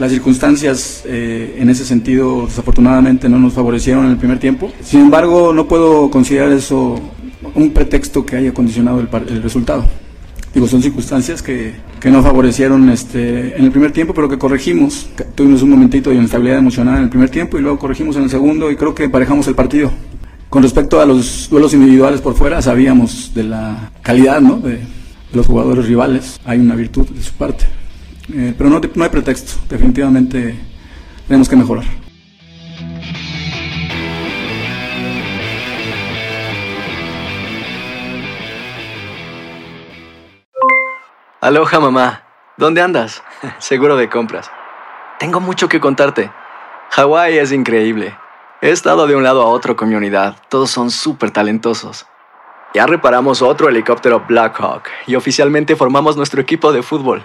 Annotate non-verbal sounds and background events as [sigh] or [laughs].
Las circunstancias eh, en ese sentido desafortunadamente no nos favorecieron en el primer tiempo. Sin embargo, no puedo considerar eso un pretexto que haya condicionado el, el resultado. Digo, son circunstancias que, que no favorecieron este, en el primer tiempo, pero que corregimos. Tuvimos un momentito de inestabilidad emocional en el primer tiempo y luego corregimos en el segundo y creo que emparejamos el partido. Con respecto a los duelos individuales por fuera, sabíamos de la calidad ¿no? de los jugadores rivales. Hay una virtud de su parte. Eh, pero no, no hay pretexto, definitivamente tenemos que mejorar. Aloha mamá. ¿Dónde andas? [laughs] Seguro de compras. Tengo mucho que contarte. Hawái es increíble. He estado de un lado a otro con mi unidad. Todos son súper talentosos. Ya reparamos otro helicóptero Black Hawk y oficialmente formamos nuestro equipo de fútbol.